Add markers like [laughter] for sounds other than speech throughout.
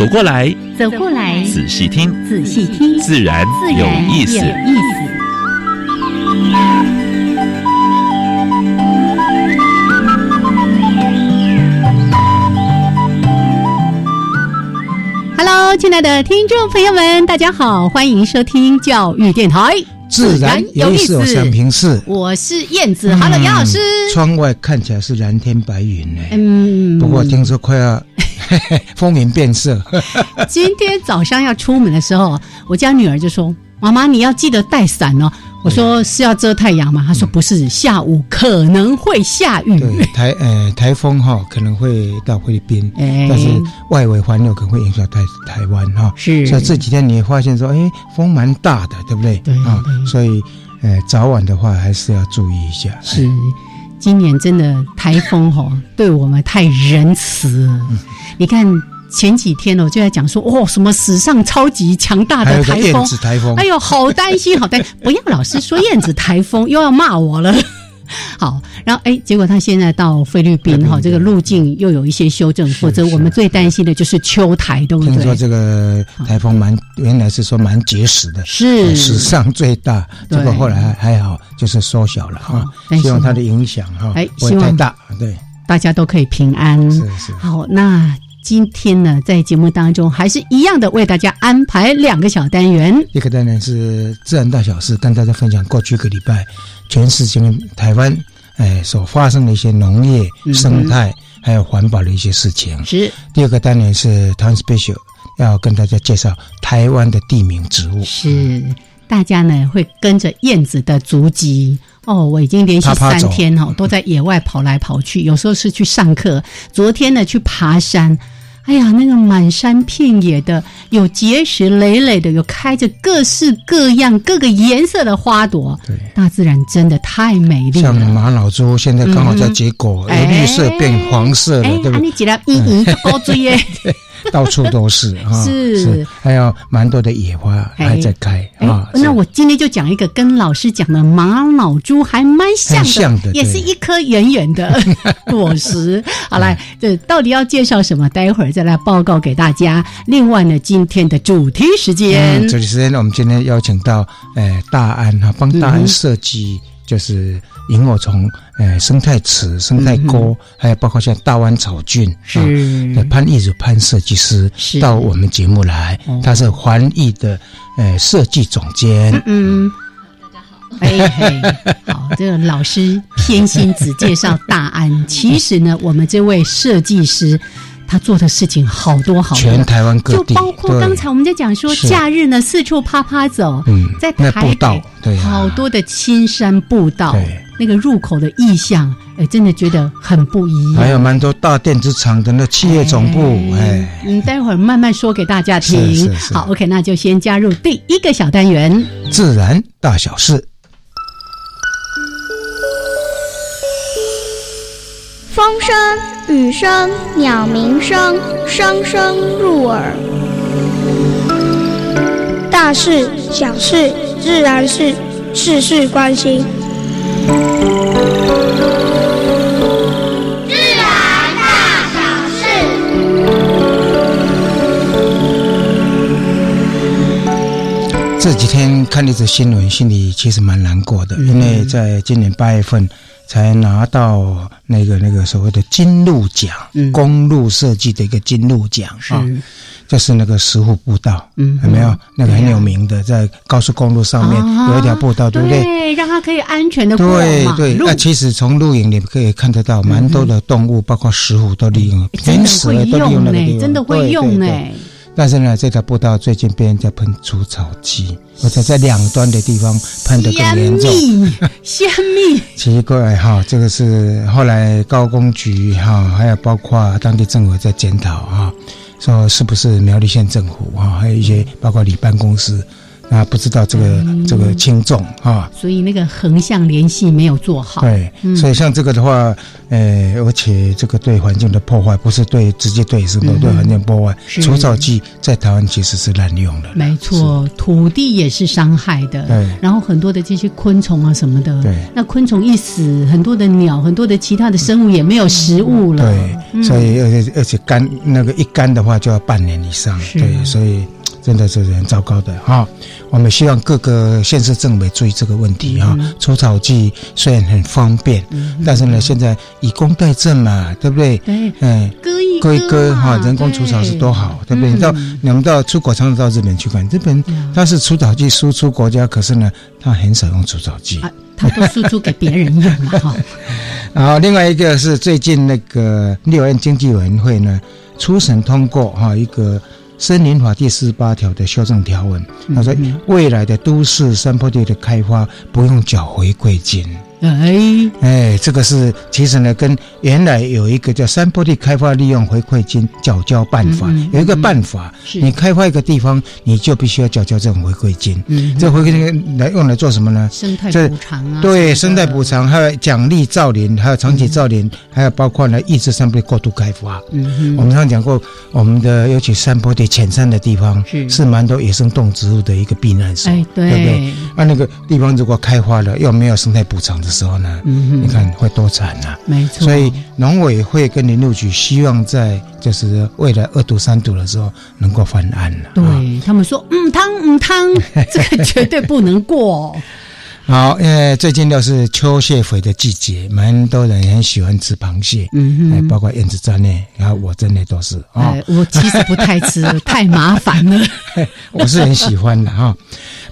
走过来，走过来，仔细听，仔细听，自然有意思。Hello，亲爱的听众朋友们，大家好，欢迎收听教育电台，自然有意思。我是平视，我是燕子。Hello，杨老师。窗外看起来是蓝天白云呢，嗯，不过听说快要 [laughs] 风云变色。[laughs] 今天早上要出门的时候，我家女儿就说：“妈妈，你要记得带伞哦。”我说是要遮太阳吗？她说不是，下午可能会下雨。对，[laughs] 台呃台风哈可能会到菲律宾，但是外围环流可能会影响台台湾哈。是，所以这几天你也发现说，哎，风蛮大的，对不对？对啊，所以呃早晚的话还是要注意一下。是，今年真的台风哦对我们太仁慈了。你看。前几天呢，我就在讲说，哦，什么史上超级强大的台风，台风，哎呦，好担心，好担，不要老是说燕子台风，又要骂我了。[laughs] 好，然后哎，结果他现在到菲律宾哈，这个路径又有一些修正，否则我们最担心的就是秋台，对不对？听说这个台风蛮，原来是说蛮结实的，是史上最大，结果后来还还好，就是缩小了哈。希望它的影响哈，哎，不会太大，对，大家都可以平安。是是。好，那。今天呢，在节目当中还是一样的，为大家安排两个小单元。一个单元是自然大小事，跟大家分享过去一个礼拜全世界台湾哎所发生的一些农业、生态还有环保的一些事情。是。第二个单元是 Town Special，要跟大家介绍台湾的地名植物。是。大家呢会跟着燕子的足迹哦，我已经连续三天哦都在野外跑来跑去，有时候是去上课，昨天呢去爬山，哎呀，那个满山遍野的，有结实累累的，有开着各式各样各个颜色的花朵，对，大自然真的太美丽了。像玛瑙珠现在刚好在结果，由绿色变黄色的，对不对？你几粒莹莹高追耶。[laughs] [laughs] 到处都是 [laughs] 啊，是，还有蛮多的野花还在开啊。那我今天就讲一个跟老师讲的玛瑙珠还蛮像的，也是一颗圆圆的 [laughs] 果实。好来，这到底要介绍什么？待会儿再来报告给大家。另外呢，今天的主题时间，主题时间呢，我们今天邀请到呃大安哈，帮大安设计。就是萤火虫，呃，生态池、生态沟，还有包括像大湾草郡啊，潘艺如潘设计师到我们节目来，他是环艺的呃设计总监。嗯，大家好，哎，[laughs] 好，这个老师偏心只介绍大安，其实呢，我们这位设计师。他做的事情好多好多，全台湾各地，就包括刚才我们在讲说，假日呢四处趴趴走，在台北好多的青山步道，那个入口的意象，哎，真的觉得很不一样。还有蛮多大电子厂的那企业总部，哎，嗯，待会儿慢慢说给大家听。好，OK，那就先加入第一个小单元，自然大小事。风声、雨声、鸟鸣声，声声入耳。大事、小事、自然事，事事关心。自然大小事。这几天看那则新闻，心里其实蛮难过的，因为在今年八月份。才拿到那个那个所谓的金鹿奖，公路设计的一个金鹿奖啊，就是那个石虎步道，嗯。有没有？那个很有名的，在高速公路上面有一条步道，对不对？对，让它可以安全的过对对，那其实从录影你们可以看得到，蛮多的动物，包括石虎都利用，真的会用呢，真的会用呢。但是呢，这条步道最近被人家喷除草剂，而且在两端的地方喷得更严重。鲜蜜，奇怪哈，这个是后来高工局哈，还有包括当地政府在检讨哈，说是不是苗栗县政府哈，还有一些包括里办公司。啊，不知道这个这个轻重啊，所以那个横向联系没有做好。对，所以像这个的话，呃，而且这个对环境的破坏，不是对直接对什么对环境破坏，除草剂在台湾其实是滥用的。没错，土地也是伤害的。对，然后很多的这些昆虫啊什么的，对，那昆虫一死，很多的鸟，很多的其他的生物也没有食物了。对，所以而且而且干那个一干的话就要半年以上。对，所以。真的是很糟糕的哈，我们希望各个县市政委注意这个问题哈。除草剂虽然很方便，但是呢，现在以工代政嘛，对不对？对，嗯，割一割一割哈，人工除草是多好，对不对？到你们到出国常常到日本去看，日本它是除草剂输出国家，可是呢，它很少用除草剂，它都输出给别人用了 [laughs] 哈。然后另外一个是最近那个六院经济委员会呢，初审通过哈一个。森林法第四十八条的修正条文，他说未来的都市山坡地的开发不用缴回馈金。哎哎，这个是其实呢，跟原来有一个叫山坡地开发利用回馈金缴交办法有一个办法，你开发一个地方，你就必须要缴交这种回馈金。嗯，这回馈金来用来做什么呢？生态补偿啊，对，生态补偿，还有奖励造林，还有长期造林，还有包括呢抑制山坡地过度开发。嗯我们刚讲过，我们的尤其山坡地浅山的地方是是蛮多野生动植物的一个避难所，对不对？啊，那个地方如果开发了，又没有生态补偿的。时候呢，你看会多惨呐！没错，所以农委会跟林路局希望在就是未来二度三度的时候能够翻案了。对他们说，嗯汤嗯汤，[laughs] 这个绝对不能过。好，因为最近又是秋蟹肥的季节，蛮多人很喜欢吃螃蟹，嗯哼，包括燕子在内，然后我真的都是啊。我其实不太吃，[laughs] 太麻烦了。[laughs] 我是很喜欢的哈。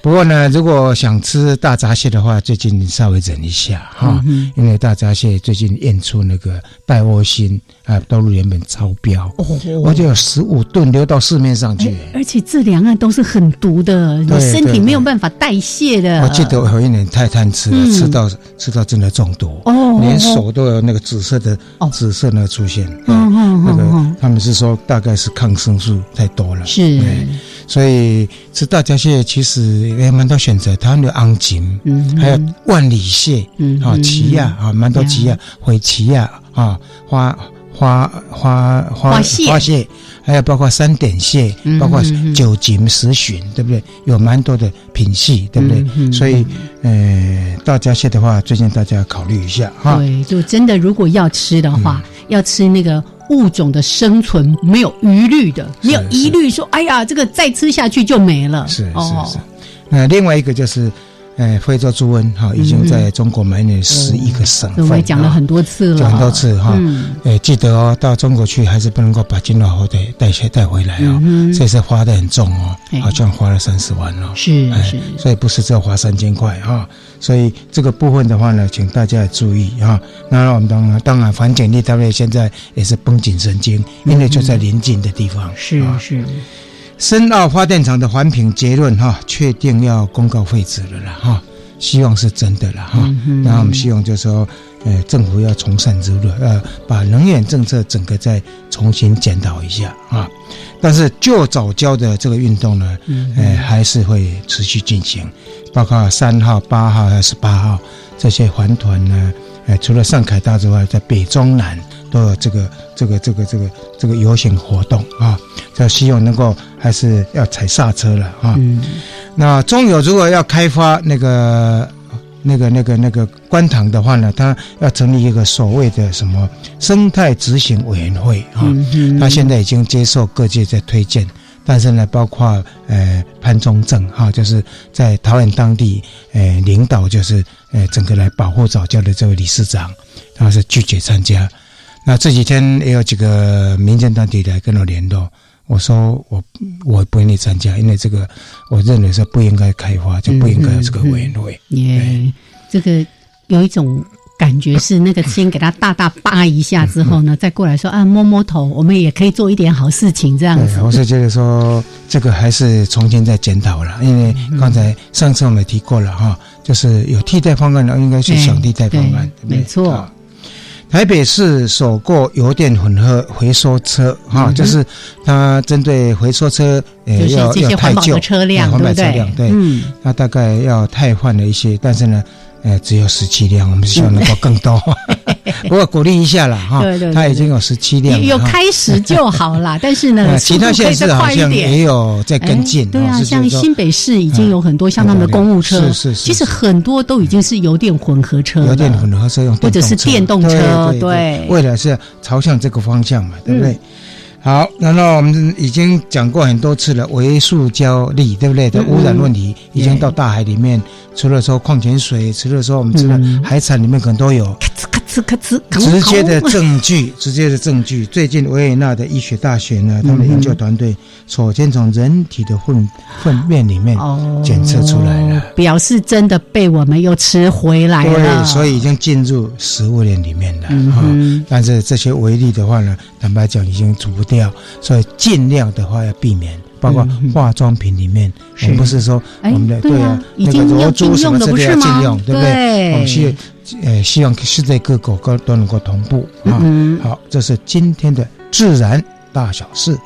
不过呢，如果想吃大闸蟹的话，最近稍微忍一下哈，因为大闸蟹最近验出那个带窝心啊，道路原本超标，我就有十五吨流到市面上去。而且这两样都是很毒的，你身体没有办法代谢的。我记得我有一年太贪吃了，吃到吃到真的中毒，哦连手都有那个紫色的紫色那个出现。那个他们是说大概是抗生素太多了。是。所以吃大闸蟹其实也蛮多选择，它有昂锦，嗯，还有万里蟹，嗯，啊，奇亚啊，蛮多奇亚，灰奇亚啊，花花花花蟹，花蟹，还有包括三点蟹，包括九锦十旬，对不对？有蛮多的品系，对不对？所以，呃，大闸蟹的话，最近大家考虑一下哈。对，就真的如果要吃的话，要吃那个。物种的生存没有疑虑的，没有疑虑说，哎呀，这个再吃下去就没了。是是是。那另外一个就是。哎，非洲猪瘟哈，已经在中国蔓延十一个省份。我也讲了很多次了，讲很多次哈。哎，记得哦，到中国去还是不能够把金老虎带带去带回来哦。这次花的很重哦，好像花了三十万哦。是是，所以不是只有花三千块哈。所以这个部分的话呢，请大家注意哈。那我们当然当然，反检力单位现在也是绷紧神经，因为就在临近的地方。是是。深澳发电厂的环评结论哈，确定要公告废止了啦哈，希望是真的了哈。然后我们希望就是说，呃，政府要从善如流，呃，把能源政策整个再重新检讨一下啊。但是旧早教的这个运动呢，呃，还是会持续进行，包括三号、八号还是八号这些环团呢，呃，除了上凯大之外，在北中南。都有这个这个这个这个这个游行活动啊，就希望能够还是要踩刹车了啊。那中油如果要开发那个那个那个那个观塘的话呢，他要成立一个所谓的什么生态执行委员会啊。他现在已经接受各界在推荐，但是呢，包括呃潘宗正哈，就是在桃园当地呃领导，就是呃整个来保护早教的这位理事长，他是拒绝参加。那这几天也有几个民间团体来跟我联络，我说我我不愿意参加，因为这个我认为是不应该开发，就不应该有这个委员会。耶，这个有一种感觉是那个先给他大大扒一下之后呢，再过来说啊摸摸头，我们也可以做一点好事情这样子。我是觉得说这个还是重新再检讨了，因为刚才上次我们提过了哈，就是有替代方案的，应该是想替代方案，没错。台北市首个油电混合回收车哈，就是它针对回收车呃要要太旧车辆，对不对？对，它大概要汰换了一些，但是呢。呃，只有十七辆，我们希望能够更多。[laughs] 不过鼓励一下了哈，他已经有十七辆，有开始就好了。[laughs] 但是呢，其他县市好像也有在跟进。对啊，像新北市已经有很多像他们的公务车，是是是，其实很多都已经是油电混合车，油电混合车用，或者是电动车，对，未来是朝向这个方向嘛，对不对？好，然后我们已经讲过很多次了，微塑胶粒，对不对？的污染问题已经到大海里面，除了说矿泉水，除了说我们吃的海产里面可能都有。直接的证据，[laughs] 直接的证据。最近维也纳的医学大学呢，他们研究团队首先从人体的粪粪便里面检测出来了，表示真的被我们又吃回来了。对，所以已经进入食物链里面了哈。但是这些微粒的话呢，坦白讲已经除不掉，所以尽量的话要避免。包括化妆品里面，我们不是说我们的对啊，那个罗珠什么之类要禁用，对不对？我们需呃希望世界各国都都能够同步啊。好，这是今天的自然大小事。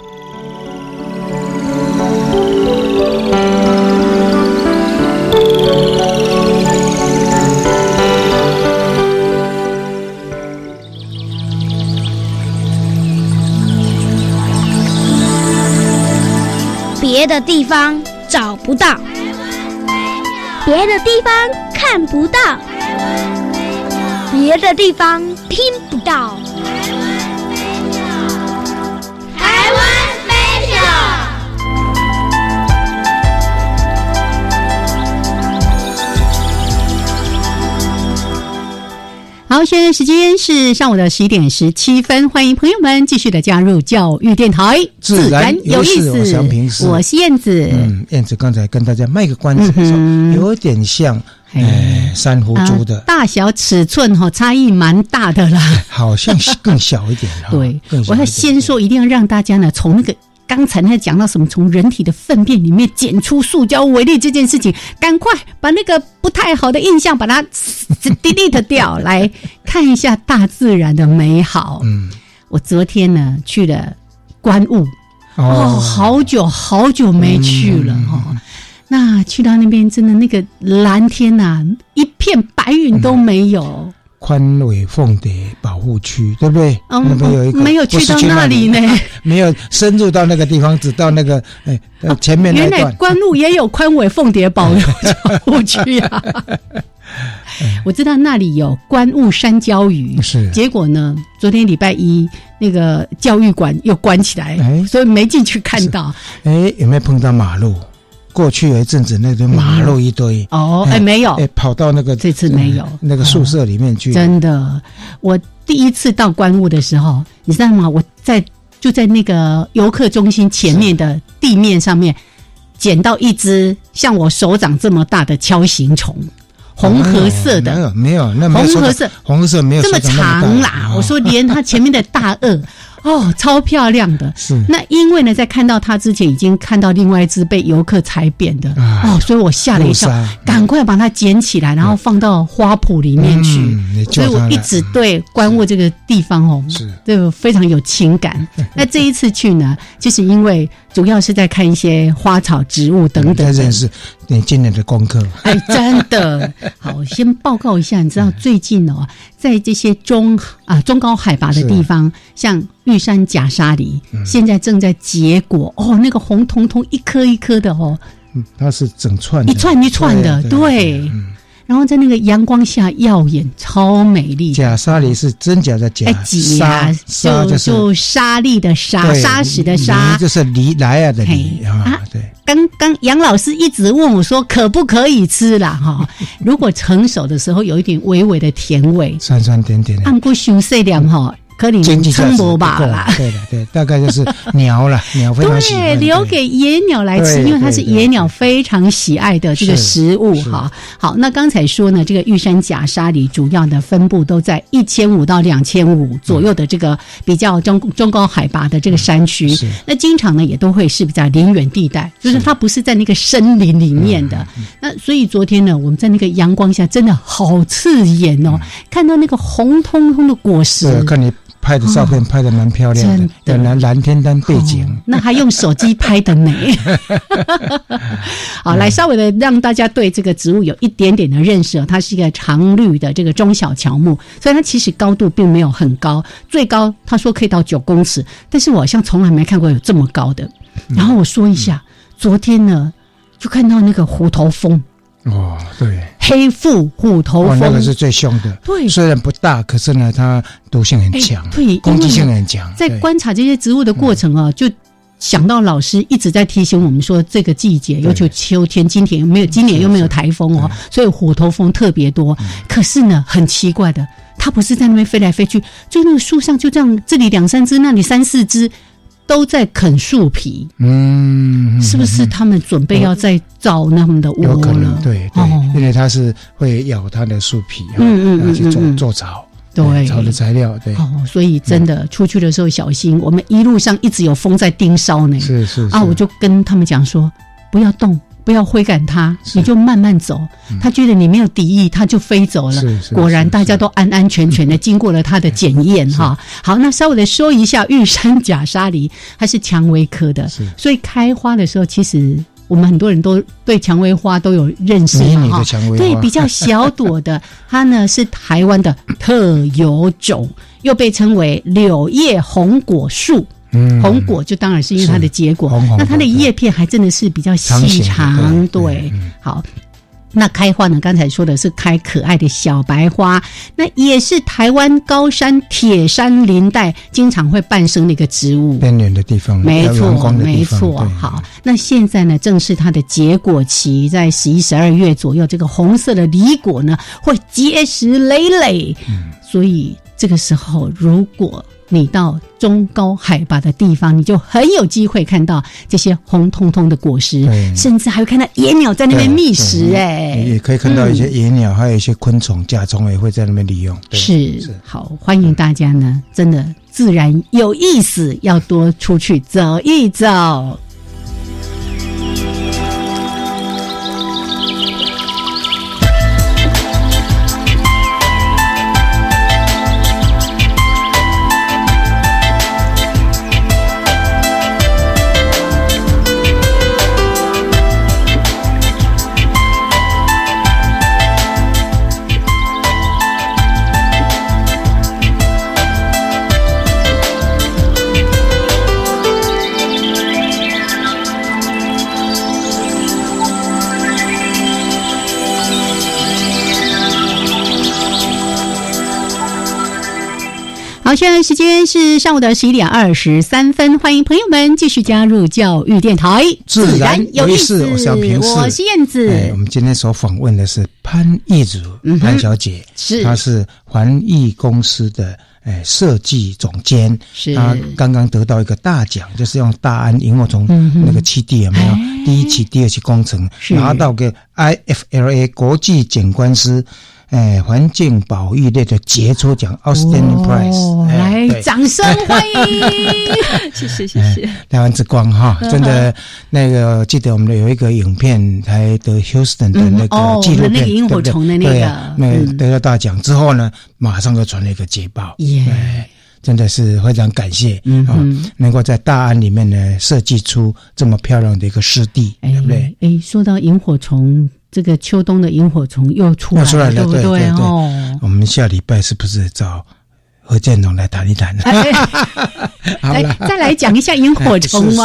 别的地方找不到，别的地方看不到，别的地方听不到。好，现在时间是上午的十一点十七分，欢迎朋友们继续的加入教育电台，自然有意思。我是燕子，嗯，燕子刚才跟大家卖个关子的时候，有点像哎珊瑚珠的大小尺寸哈，差异蛮大的啦，好像是更小一点哈。[laughs] 对，我要先说，一定要让大家呢从那个。刚才那讲到什么？从人体的粪便里面检出塑胶微粒这件事情，赶快把那个不太好的印象把它 [laughs] delete 掉，来看一下大自然的美好。嗯，我昨天呢去了观雾，哦，好久好久没去了哈。那去到那边，真的那个蓝天呐，一片白云都没有。宽尾凤蝶保护区，对不对？嗯，那边有一个，没有去到那里呢，[laughs] 没有深入到那个地方，只到那个哎前面那段。关路也有宽尾凤蝶保护区啊。[laughs] 我知道那里有观雾山椒鱼，是。结果呢，昨天礼拜一那个教育馆又关起来，所以没进去看到。哎，有没有碰到马路？过去有一阵子，那个马路一堆哦，哎，没有，哎，跑到那个这次没有那个宿舍里面去。真的，我第一次到观雾的时候，你知道吗？我在就在那个游客中心前面的地面上面捡到一只像我手掌这么大的锹形虫，红褐色的，没有没有，那红褐色，红褐色没有这么长啦。我说连它前面的大鳄。哦，超漂亮的。是那因为呢，在看到它之前，已经看到另外一只被游客踩扁的哦，所以我吓了一跳，赶快把它捡起来，然后放到花圃里面去。所以我一直对观物这个地方哦，是就非常有情感。[laughs] 那这一次去呢，就是因为主要是在看一些花草植物等等。认识你今年的功课。哎，真的 [laughs] 好，先报告一下，你知道最近哦，在这些中啊中高海拔的地方，像。玉山假沙梨现在正在结果哦，那个红彤彤一颗一颗的哦，嗯，它是整串一串一串的，对，然后在那个阳光下耀眼，超美丽。假沙梨是真假的假沙，就就沙粒的沙，沙石的沙，就是梨来啊的梨啊，对。刚刚杨老师一直问我说可不可以吃啦？哈，[laughs] 如果成熟的时候有一点微微的甜味，酸酸甜甜的，按过修色量哈。可能称博吧啦。对的，对，大概就是鸟了，[laughs] 鸟非常喜欢。对，留给野鸟来吃，因为它是野鸟非常喜爱的这个食物哈。好，那刚才说呢，这个玉山假沙梨主要的分布都在一千五到两千五左右的这个比较中中高海拔的这个山区。那经常呢也都会是比较林远地带，就是它不是在那个森林里面的。那所以昨天呢，我们在那个阳光下真的好刺眼哦，看到那个红彤彤的果实。看你。拍的照片拍的蛮漂亮的，本来蓝天当背景，那还用手机拍的呢。[laughs] 好，来稍微的让大家对这个植物有一点点的认识哦。它是一个常绿的这个中小乔木，所以它其实高度并没有很高，最高他说可以到九公尺，但是我好像从来没看过有这么高的。然后我说一下，昨天呢就看到那个虎头蜂。哦，对，黑腹虎头蜂那个是最凶的。对，虽然不大，可是呢，它毒性很强，对，攻击性很强。在观察这些植物的过程啊，就想到老师一直在提醒我们说，这个季节，尤其秋天，今天没有，今年又没有台风哦，所以虎头蜂特别多。可是呢，很奇怪的，它不是在那边飞来飞去，就那个树上就这样，这里两三只，那里三四只。都在啃树皮，嗯，是不是他们准备要再造那么的窝了？对对，因为它是会咬它的树皮，嗯嗯嗯，去做做巢，对草的材料，对。哦，所以真的出去的时候小心。我们一路上一直有风在盯梢呢，是是啊，我就跟他们讲说，不要动。不要挥赶它，你就慢慢走。它觉得你没有敌意，它就飞走了。果然，大家都安安全全的 [laughs] 经过了它的检验哈。好，那稍微的说一下，玉山假沙梨它是蔷薇科的，所以开花的时候，其实我们很多人都对蔷薇花都有认识哈。对，比较小朵的，[laughs] 它呢是台湾的特有种，又被称为柳叶红果树。红果就当然是因为它的结果，那它的叶片还真的是比较细长，对。好，那开花呢？刚才说的是开可爱的小白花，那也是台湾高山铁山林带经常会伴生的一个植物，边缘的地方，没错，没错。好，那现在呢，正是它的结果期，在十一、十二月左右，这个红色的梨果呢会结实累累，所以这个时候如果。你到中高海拔的地方，你就很有机会看到这些红彤彤的果实，甚至还会看到野鸟在那边觅食。哎，也可以看到一些野鸟，还有一些昆虫、甲虫也会在那边利用。是，好，欢迎大家呢，真的自然有意思，要多出去走一走。好，现在时间是上午的十一点二十三分，欢迎朋友们继续加入教育电台，自然有意思。我是平我是燕子。我们今天所访问的是潘艺祖潘小姐，是。她是环艺公司的哎设计总监，是。她刚刚得到一个大奖，就是用大安萤火虫那个基地有没有？第一期、第二期工程拿到个 IFLA 国际景观师。哎，环境保育类的杰出奖，Outstanding Prize，来，掌声欢迎！[laughs] 谢谢谢谢。台湾之光哈，真的那个记得我们的有一个影片，还得 Houston 的那个纪录片，萤火虫的那个，那得到大奖之后呢，马上就传了一个捷报，耶，真的是非常感谢啊，能够在大安里面呢设计出这么漂亮的一个湿地，对不对？哎，说到萤火虫。这个秋冬的萤火虫又出来了，对不对？哦，我们下礼拜是不是找何建龙来谈一谈呢？[laughs] [laughs] 来，再来讲一下萤火虫吗？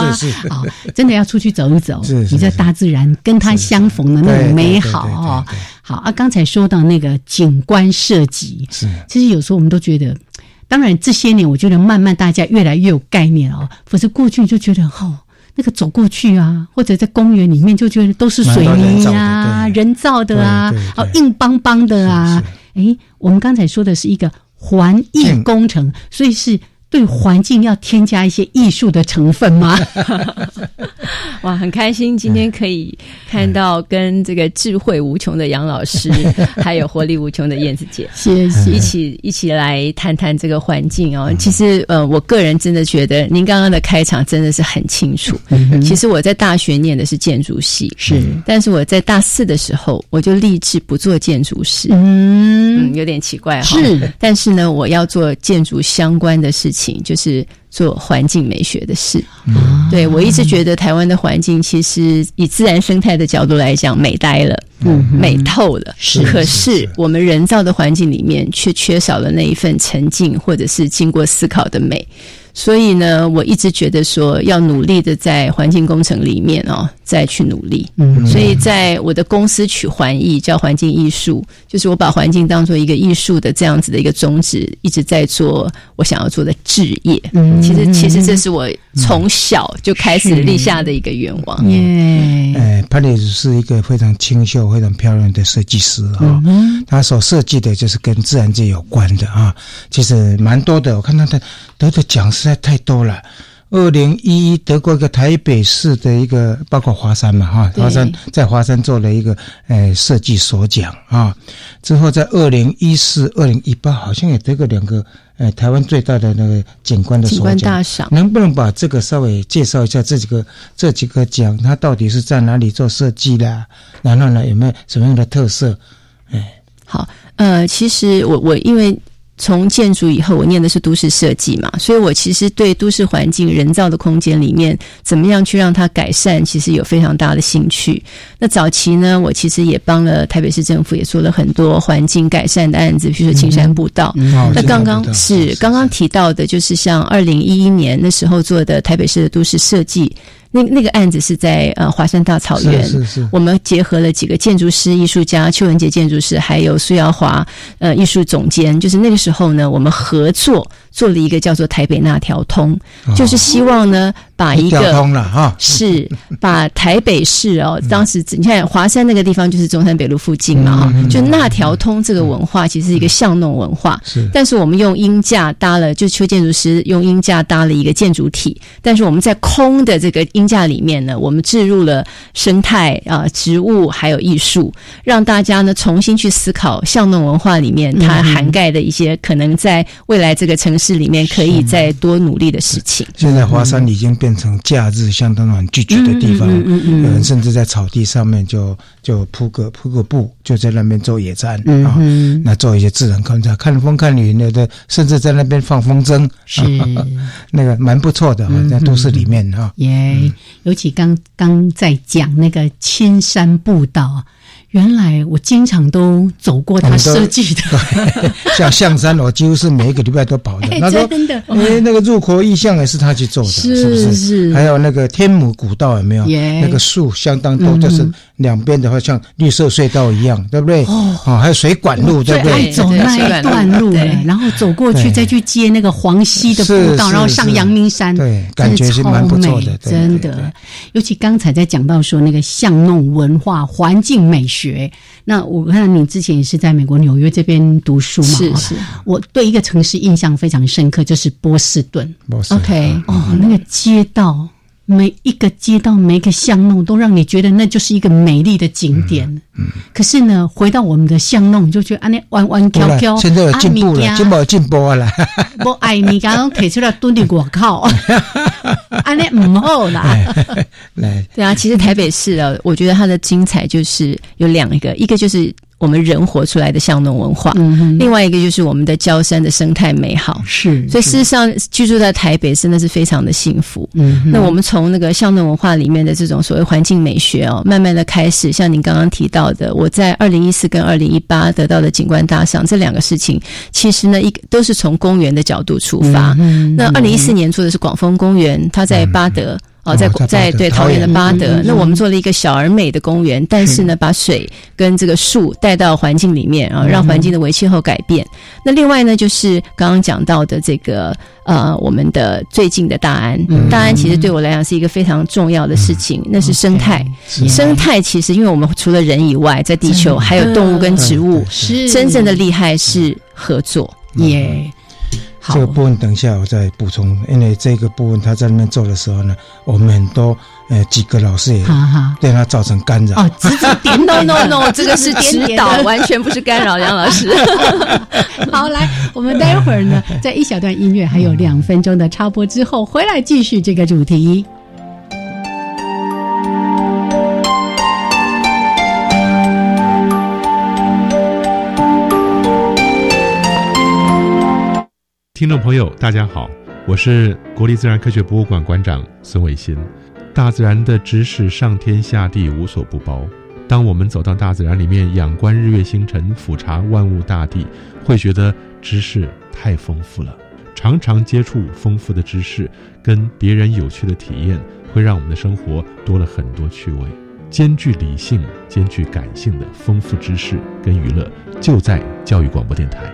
啊，真的要出去走一走，你在大自然跟它相逢的那种美好哦。好啊，刚才说到那个景观设计，是其实有时候我们都觉得，当然这些年我觉得慢慢大家越来越有概念哦，否则过去就觉得哦。那个走过去啊，或者在公园里面，就觉得都是水泥啊，人造的啊，好硬邦邦的啊。哎，我们刚才说的是一个环艺工程，所以是。对环境要添加一些艺术的成分吗？[laughs] 哇，很开心今天可以看到跟这个智慧无穷的杨老师，[laughs] 还有活力无穷的燕子姐，谢谢，一起一起来谈谈这个环境哦。其实呃，我个人真的觉得您刚刚的开场真的是很清楚。其实我在大学念的是建筑系，是，但是我在大四的时候我就立志不做建筑师，嗯，有点奇怪哈。是，但是呢，我要做建筑相关的事情。就是做环境美学的事，对我一直觉得台湾的环境其实以自然生态的角度来讲美呆了，嗯，美透了。是，可是我们人造的环境里面却缺少了那一份沉静或者是经过思考的美。所以呢，我一直觉得说要努力的在环境工程里面哦，再去努力。嗯，所以在我的公司取环艺叫环境艺术，就是我把环境当做一个艺术的这样子的一个宗旨，一直在做我想要做的置业。嗯，其实其实这是我从小就开始立下的一个愿望。耶，哎，潘丽是一个非常清秀、非常漂亮的设计师啊。嗯，他所设计的就是跟自然界有关的啊。其实蛮多的，我看他的得的奖实在太多了。二零一一得过一个台北市的一个，包括华山嘛哈，华山在华山做了一个呃设计所奖啊。之后在二零一四、二零一八好像也得过两个呃台湾最大的那个景观的景观大赏。能不能把这个稍微介绍一下这几个这几个奖，它到底是在哪里做设计的？然后呢有没有什么样的特色？哎，好，呃，其实我我因为。从建筑以后，我念的是都市设计嘛，所以我其实对都市环境、人造的空间里面怎么样去让它改善，其实有非常大的兴趣。那早期呢，我其实也帮了台北市政府，也做了很多环境改善的案子，比如说青山步道。那刚刚是刚刚提到的，就是像二零一一年那时候做的台北市的都市设计。那那个案子是在呃华山大草原，是是。我们结合了几个建筑师、艺术家，邱文杰建筑师，还有苏耀华呃艺术总监，就是那个时候呢，我们合作做了一个叫做台北那条通，就是希望呢把一个通了哈，是把台北市哦，当时你看华山那个地方就是中山北路附近嘛哈，就那条通这个文化其实是一个巷弄文化，是。但是我们用鹰架搭了，就邱建筑师用鹰架搭了一个建筑体，但是我们在空的这个。音架里面呢，我们置入了生态啊、植物还有艺术，让大家呢重新去思考巷弄文化里面它涵盖的一些可能在未来这个城市里面可以再多努力的事情。现在华山已经变成假日相当很聚集的地方，嗯嗯有人甚至在草地上面就就铺个铺个布，就在那边做野餐啊，那做一些自然观察，看风看雨，有的甚至在那边放风筝，是 [laughs] 那个蛮不错的，在都市里面哈。耶。尤其刚刚在讲那个青山步道。原来我经常都走过他设计的，[laughs] 像象山，我几乎是每一个礼拜都跑的。他说：“真的，哎，那个入口意象也是他去做的，是不是？是。还有那个天母古道有没有？那个树相当多，就是两边的话像绿色隧道一样，对不对？哦，还有水管路，对不对？走那一段路，然后走过去再去接那个黄溪的步道，然后上阳明山，对，感觉是蛮不错的，真的。尤其刚才在讲到说那个巷弄文化、环境美学。学那我看你之前也是在美国纽约这边读书嘛？是是，我对一个城市印象非常深刻，就是波士顿。OK，哦，那个街道。每一个街道、每一个巷弄，都让你觉得那就是一个美丽的景点。嗯，可是呢，回到我们的巷弄，就觉得啊，那弯弯翘翘，现在有进步了，进步进步了。我 [laughs] 爱你刚刚提出来蹲的广告，啊，那唔好啦。来，对啊，其实台北市啊，我觉得它的精彩就是有两个，一个就是。我们人活出来的巷弄文化，另外一个就是我们的焦山的生态美好。是，所以事实上居住在台北真的是非常的幸福。嗯，那我们从那个巷弄文化里面的这种所谓环境美学哦，慢慢的开始，像您刚刚提到的，我在二零一四跟二零一八得到的景观大赏这两个事情，其实呢一个都是从公园的角度出发。那二零一四年做的是广丰公园，它在巴德。哦，在在对桃园的巴德，那我们做了一个小而美的公园，但是呢，把水跟这个树带到环境里面啊，让环境的微气候改变。那另外呢，就是刚刚讲到的这个呃，我们的最近的大安，大安其实对我来讲是一个非常重要的事情，那是生态。生态其实，因为我们除了人以外，在地球还有动物跟植物，是真正的厉害是合作。耶。这个部分等一下我再补充，因为这个部分他在那边做的时候呢，我们很多呃几个老师也对他造成干扰。哦，指指点 no no no，这个是指导，[laughs] 完全不是干扰，杨老师。[laughs] 好，来，我们待会儿呢，在一小段音乐还有两分钟的插播之后，回来继续这个主题。听众朋友，大家好，我是国立自然科学博物馆馆长孙伟新。大自然的知识上天下地无所不包。当我们走到大自然里面，仰观日月星辰，俯察万物大地，会觉得知识太丰富了。常常接触丰富的知识，跟别人有趣的体验，会让我们的生活多了很多趣味。兼具理性、兼具感性的丰富知识跟娱乐，就在教育广播电台。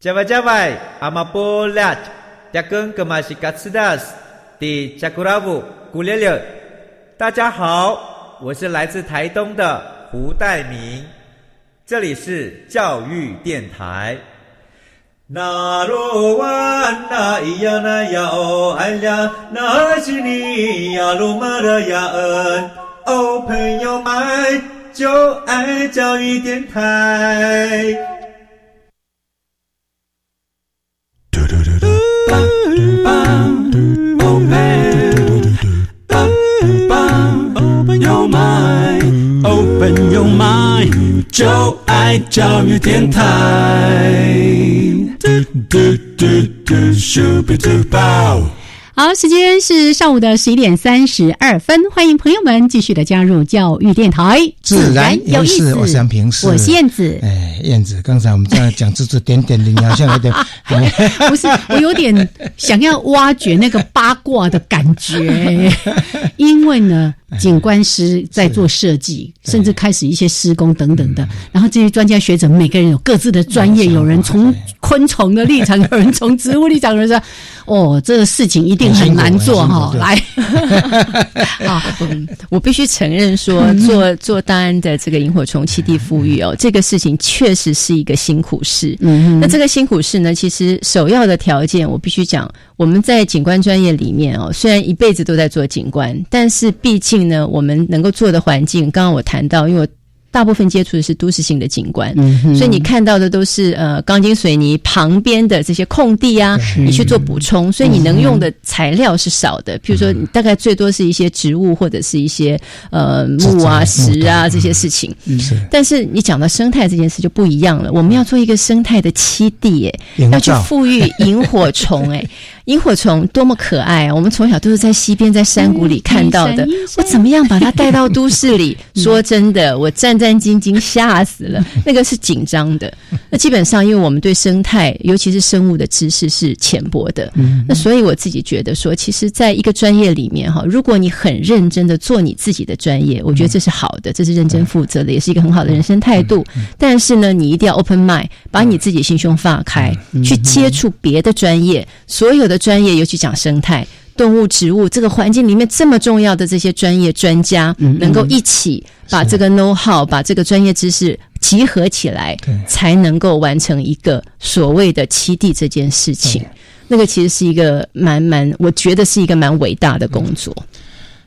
加外加外，阿玛波拉，扎根格玛西卡斯达斯，的加古拉布古列列。大家好，我是来自台东的胡代明，这里是教育电台。那罗哇那咿呀那呀哦哎呀，那是你呀鲁玛的呀恩，哦朋友们就爱教育电台。Open your mind，就爱教育电台。好，时间是上午的十一点三十二分，欢迎朋友们继续的加入教育电台，自然有意思。我是杨平，我是燕子。哎，燕子，刚才我们这样讲，指指点点的，你好像有点 [laughs] 不是，我有点想要挖掘那个八卦的感觉，因为呢。景观师在做设计，甚至开始一些施工等等的。然后这些专家学者每个人有各自的专业，有人从昆虫的立场，[laughs] 有人从植物立场，有人说：“哦，这个事情一定很难做哈。”来，啊，[laughs] 我必须承认说，做做大安的这个萤火虫栖地富裕哦，这个事情确实是一个辛苦事。嗯，那这个辛苦事呢，其实首要的条件，我必须讲，我们在景观专业里面哦，虽然一辈子都在做景观，但是毕竟。呢，我们能够做的环境，刚刚我谈到，因为我。大部分接触的是都市性的景观，嗯所以你看到的都是呃钢筋水泥旁边的这些空地啊，你去做补充，所以你能用的材料是少的。譬如说，大概最多是一些植物或者是一些呃木啊石啊这些事情。但是。你讲到生态这件事就不一样了，我们要做一个生态的栖地，哎，要去富裕萤火虫，哎，萤火虫多么可爱啊！我们从小都是在溪边、在山谷里看到的，我怎么样把它带到都市里？[laughs] 说真的，我战。战兢兢，吓死了。[laughs] 那个是紧张的。那基本上，因为我们对生态，尤其是生物的知识是浅薄的。那所以我自己觉得说，其实在一个专业里面哈，如果你很认真的做你自己的专业，我觉得这是好的，这是认真负责的，也是一个很好的人生态度。但是呢，你一定要 open mind，把你自己心胸放开，去接触别的专业，所有的专业，尤其讲生态。动物、植物这个环境里面这么重要的这些专业专家，能够一起把这个 know how、把这个专业知识集合起来，才能够完成一个所谓的七地这件事情。那个其实是一个蛮蛮，我觉得是一个蛮伟大的工作。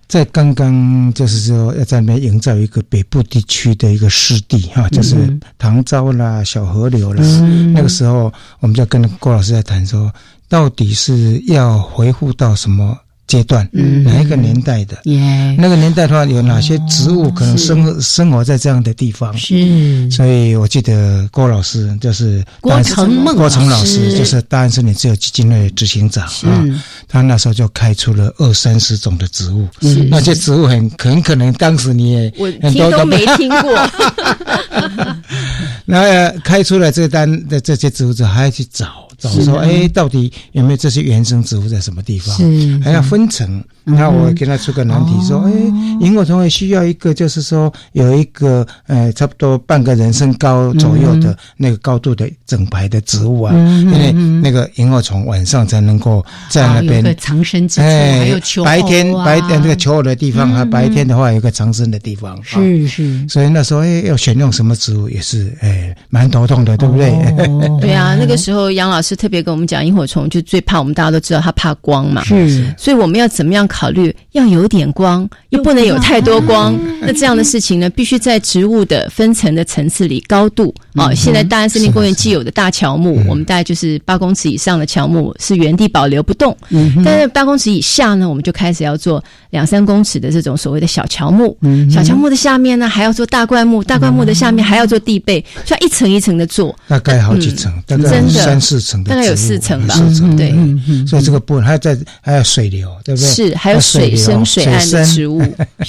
在刚刚就是说要在那边营造一个北部地区的一个湿地哈，就是唐昭啦、小河流啦，那个时候我们就跟郭老师在谈说，到底是要回复到什么？阶段，嗯，哪一个年代的？耶，那个年代的话，有哪些植物可能生生活在这样的地方？是，所以我记得郭老师就是郭成梦，郭成老师就是大安森林自由基金会执行长啊。他那时候就开出了二三十种的植物，那些植物很很可能当时你也我听都没 [laughs] 听过。那开出来这单的这些植物之后，还要去找找。说哎，到底有没有这些原生植物在什么地方？还要分层。那我给他出个难题，说哎，萤火虫也需要一个，就是说有一个呃，差不多半个人身高左右的那个高度的整排的植物啊，因为那个萤火虫晚上才能够在那边藏身之处，还有求白天白天那个求偶的地方，还白天的话有一个藏身的地方。是是。所以那时候哎，要选用什么植物也是哎，蛮头痛的，对不对？[laughs] 对啊，那个时候杨老师。特别跟我们讲，萤火虫就最怕，我们大家都知道它怕光嘛，是，所以我们要怎么样考虑？要有点光，又不能有太多光。那这样的事情呢，必须在植物的分层的层次里，高度啊。现在大安森林公园既有的大乔木，我们大概就是八公尺以上的乔木是原地保留不动，但是八公尺以下呢，我们就开始要做两三公尺的这种所谓的小乔木。小乔木的下面呢，还要做大灌木，大灌木的下面还要做地背，就要一层一层的做，大概好几层，大概三四层。大概有四层吧，对，所以这个部分还要在还有水流，对不对？是，还有水深水岸的植物。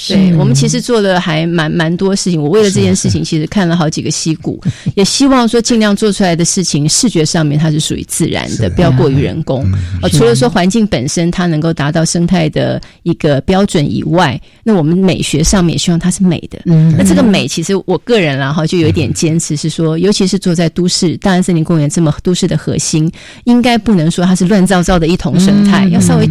对，我们其实做了还蛮蛮多事情。我为了这件事情，其实看了好几个溪谷，也希望说尽量做出来的事情，视觉上面它是属于自然的，不要过于人工。呃，除了说环境本身它能够达到生态的一个标准以外，那我们美学上面也希望它是美的。嗯，那这个美，其实我个人然后，就有一点坚持是说，尤其是坐在都市大安森林公园这么都市的核心。应该不能说它是乱糟糟的一桶生态，要稍微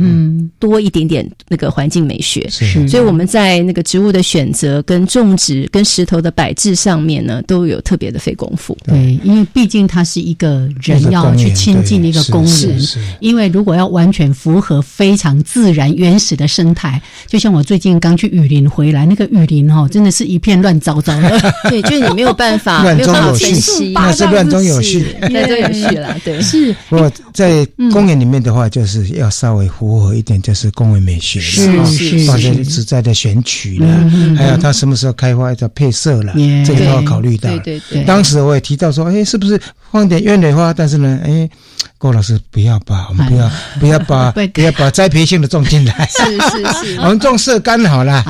多一点点那个环境美学。是，所以我们在那个植物的选择、跟种植、跟石头的摆置上面呢，都有特别的费功夫。对，因为毕竟它是一个人要去亲近的一个公园。因为如果要完全符合非常自然原始的生态，就像我最近刚去雨林回来，那个雨林哈，真的是一片乱糟糟的。[laughs] 对，就是你没有办法，乱中有序，那是乱中有序，乱中有序了。对，是。如果在公园里面的话，就是要稍微符合一点，就是公园美学了，是是，或者植栽的选取了，还有它什么时候开花的配色了，这个都要考虑到。对对对。当时我也提到说，哎，是不是放点鸢尾花？但是呢，哎。郭老师，不要把我们不要不要把 [laughs] 不要把栽培性的种进来，是是是，[laughs] 我们种色干好了。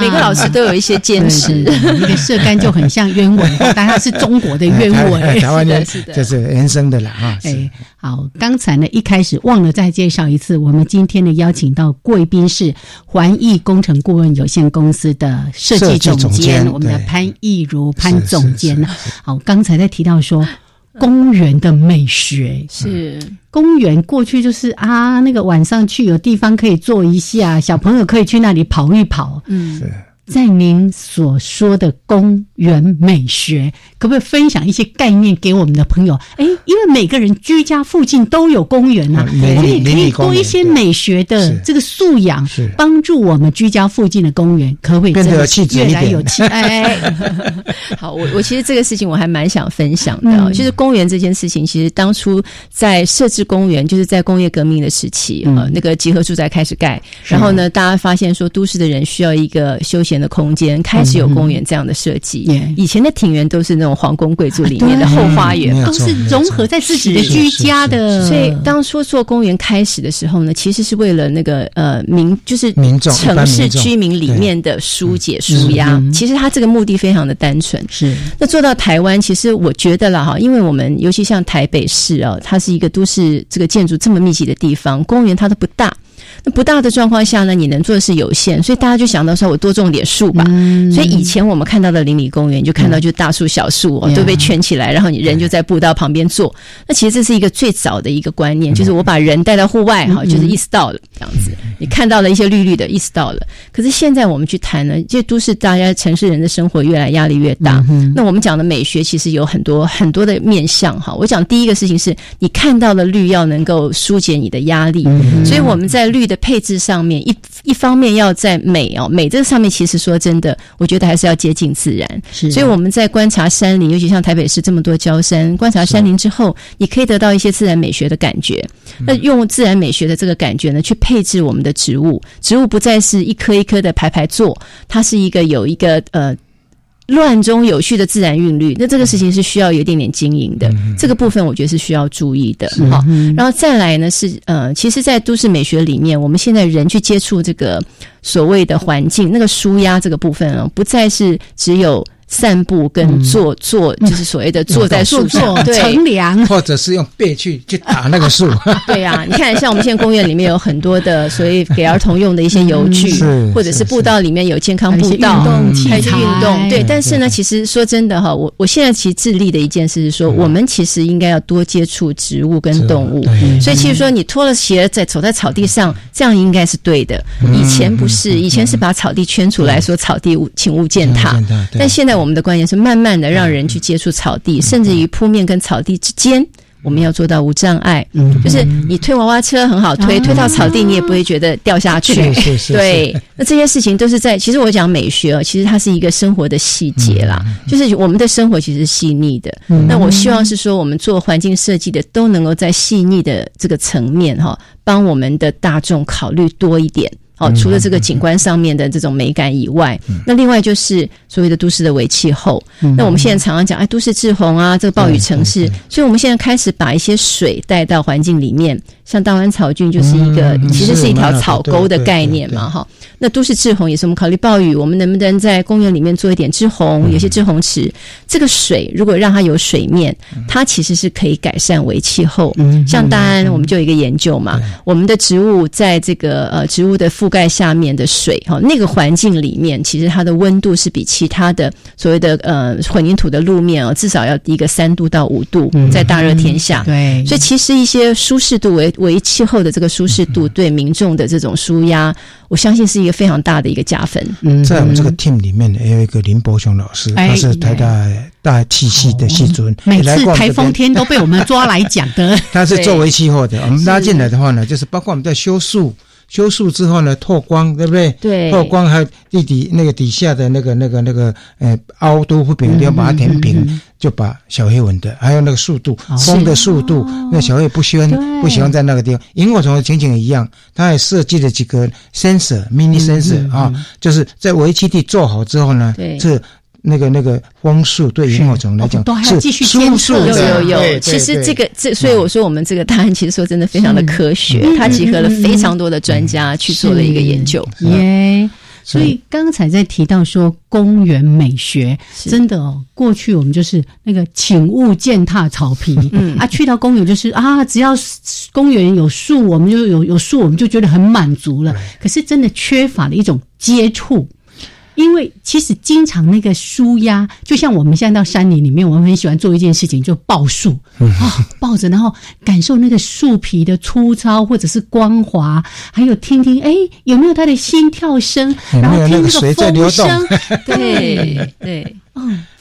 每个老师都有一些坚持，[laughs] 那个色干就很像鸢尾，但它是中国的鸢尾，台湾的，这是原生的了哈。哎，好，刚才呢一开始忘了再介绍一次，我们今天呢邀请到贵宾是环艺工程顾问有限公司的设计总监，我们的潘艺如潘总监呢。好，刚才在提到说。公园的美学是。公园，过去就是啊，那个晚上去有地方可以坐一下，小朋友可以去那里跑一跑，嗯。在您所说的公园美学，可不可以分享一些概念给我们的朋友？哎，因为每个人居家附近都有公园呐，我们也可以多一些美学的这个素养，帮助我们居家附近的公园，可不可以变得有气质越来有气？[laughs] 哎，[laughs] 好，我我其实这个事情我还蛮想分享的，就是公园这件事情，其实当初在设置公园，就是在工业革命的时期，呃，那个集合住宅开始盖，然后呢，大家发现说，都市的人需要一个休闲。的空间开始有公园这样的设计，以前的庭园都是那种皇宫贵族里面的后花园，都是融合在自己的居家的。所以当初做公园开始的时候呢，其实是为了那个呃民，就是民众城市居民里面的疏解疏压。其实它这个目的非常的单纯。是。那做到台湾，其实我觉得了哈，因为我们尤其像台北市啊，它是一个都市这个建筑这么密集的地方，公园它都不大。那不大的状况下呢，你能做的是有限，所以大家就想到说，我多种点树吧。所以以前我们看到的邻里公园，就看到就大树小树哦，都被圈起来，然后你人就在步道旁边坐。那其实这是一个最早的一个观念，就是我把人带到户外哈，就是意识到了这样子。你看到了一些绿绿的，意识到了。可是现在我们去谈呢，这都是大家城市人的生活越来压力越大。那我们讲的美学其实有很多很多的面向哈。我讲第一个事情是你看到了绿要能够疏解你的压力，所以我们在绿的。配置上面一一方面要在美哦，美这个上面，其实说真的，我觉得还是要接近自然。是，所以我们在观察山林，尤其像台北市这么多郊山，观察山林之后，你可以得到一些自然美学的感觉。那用自然美学的这个感觉呢，去配置我们的植物，植物不再是一颗一颗的排排坐，它是一个有一个呃。乱中有序的自然韵律，那这个事情是需要有一点点经营的，这个部分我觉得是需要注意的。好，然后再来呢是呃，其实，在都市美学里面，我们现在人去接触这个所谓的环境，那个舒压这个部分啊，不再是只有。散步跟坐坐就是所谓的坐在树上乘凉，或者是用背去去打那个树。[laughs] 对呀，你看，像我们现在公园里面有很多的所以给儿童用的一些游具，或者是步道里面有健康步道，还是运动。对，但是呢，其实说真的哈，我我现在其实致力的一件事是说，我们其实应该要多接触植物跟动物。所以其实说，你脱了鞋在走在草地上，这样应该是对的。以前不是，以前是把草地圈出来说草地请勿践踏，但现在。我们的观念是慢慢的让人去接触草地，甚至于铺面跟草地之间，我们要做到无障碍。嗯，就是你推娃娃车很好推，推到草地你也不会觉得掉下去。是是。对，那这些事情都是在。其实我讲美学，其实它是一个生活的细节啦。就是我们的生活其实是细腻的。那我希望是说，我们做环境设计的都能够在细腻的这个层面哈，帮我们的大众考虑多一点。哦，除了这个景观上面的这种美感以外，那另外就是所谓的都市的尾气候。那我们现在常常讲，哎，都市滞洪啊，这个暴雨城市，所以我们现在开始把一些水带到环境里面。像大湾草郡就是一个，其实是一条草沟的概念嘛，哈。那都市滞洪也是我们考虑暴雨，我们能不能在公园里面做一点滞洪？有些滞洪池，这个水如果让它有水面，它其实是可以改善为气候。像大安，我们就有一个研究嘛，我们的植物在这个呃植物的覆盖下面的水，哈，那个环境里面，其实它的温度是比其他的所谓的呃混凝土的路面哦，至少要低个三度到五度，在大热天下。对，所以其实一些舒适度为为气候的这个舒适度，对民众的这种舒压，我相信是一个非常大的一个加分。嗯在我们这个 team 里面呢，也有一个林伯雄老师，他是台大大气系的系尊，每次台风天都被我们抓来讲的。[laughs] 他是作为气候的，我们拉进来的话呢，就是包括我们在修树。修树之后呢，透光，对不对？对，透光还有地底那个底下的那个、那个、那个，呃，凹凸不平，要把它填平，就把小黑纹的，还有那个速度，风的速度，那小黑不喜欢不喜欢在那个地方。萤火虫的情景也一样，它还设计了几个 sensor mini sensor 啊，就是在围基地做好之后呢，是。那个那个光速对萤火虫来讲是输速，有有有。其实这个这，所以我说我们这个答案其实说真的非常的科学，它集合了非常多的专家去做了一个研究。耶，所以刚才在提到说公园美学，真的哦，过去我们就是那个请勿践踏草皮，嗯。啊，去到公园就是啊，只要公园有树，我们就有有树，我们就觉得很满足了。可是真的缺乏了一种接触。因为其实经常那个舒压，就像我们现在到山林里面，我们很喜欢做一件事情，就抱树。啊，抱着，然后感受那个树皮的粗糙或者是光滑，还有听听哎有没有它的心跳声，然后听那个风声，对 [laughs] [laughs] 对。嗯，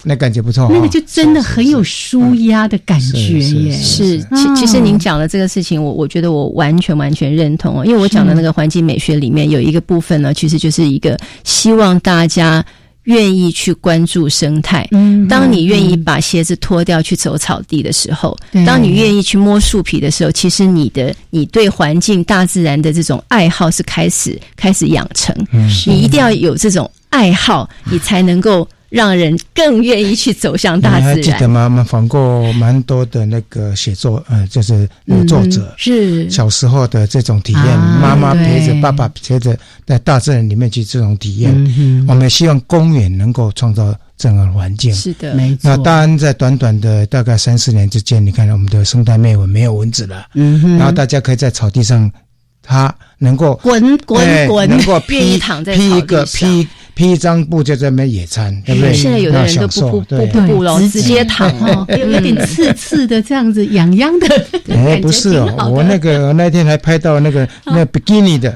那感觉不错，那个就真的很有舒压的感觉耶。是，其其实您讲的这个事情，我我觉得我完全完全认同哦。因为我讲的那个环境美学里面有一个部分呢，其实就是一个希望大家愿意去关注生态。嗯，当你愿意把鞋子脱掉去走草地的时候，当你愿意去摸树皮的时候，其实你的你对环境、大自然的这种爱好是开始开始养成。嗯，你一定要有这种爱好，你才能够。让人更愿意去走向大自然。还记得吗？我们访过蛮多的那个写作，呃，就是作者是小时候的这种体验，妈妈陪着爸爸陪着在大自然里面去这种体验。我们希望公园能够创造这样的环境。是的，没错。那当然，在短短的大概三四年之间，你看我们的生态灭蚊没有蚊子了，嗯哼，然后大家可以在草地上，它能够滚滚滚，能够披躺在披一个披。披一张布就在那边野餐，对不对？现在有的人都不不不不了，直接躺哦，有有点刺刺的这样子，痒痒的。[laughs] 哎，不是哦，我那个那天还拍到那个那比基尼的，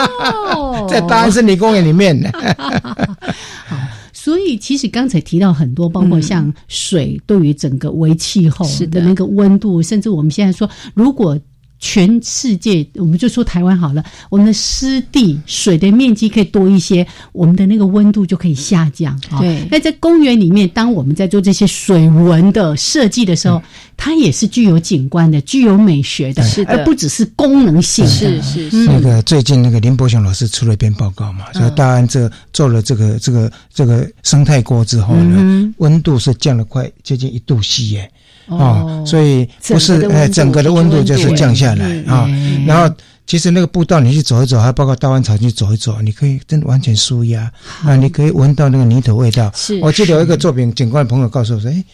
[laughs] 在大安森林公园里面。[laughs] 好，所以其实刚才提到很多，包括像水对于整个微气候的那个温度，甚至我们现在说如果。全世界，我们就说台湾好了，我们的湿地水的面积可以多一些，我们的那个温度就可以下降。对，那在公园里面，当我们在做这些水文的设计的时候，它也是具有景观的、具有美学的，是的，而不只是功能性。是是是。那个最近那个林伯雄老师出了一篇报告嘛，说大安这做了这个这个这个生态锅之后呢，温度是降了快接近一度 C 耶。哦，所以不是哎，整个的温度就是降下来啊。然后其实那个步道你去走一走，还包括大湾草去走一走，你可以真的完全舒压啊。你可以闻到那个泥土味道。是，我记得有一个作品，景观朋友告诉我说：“哎，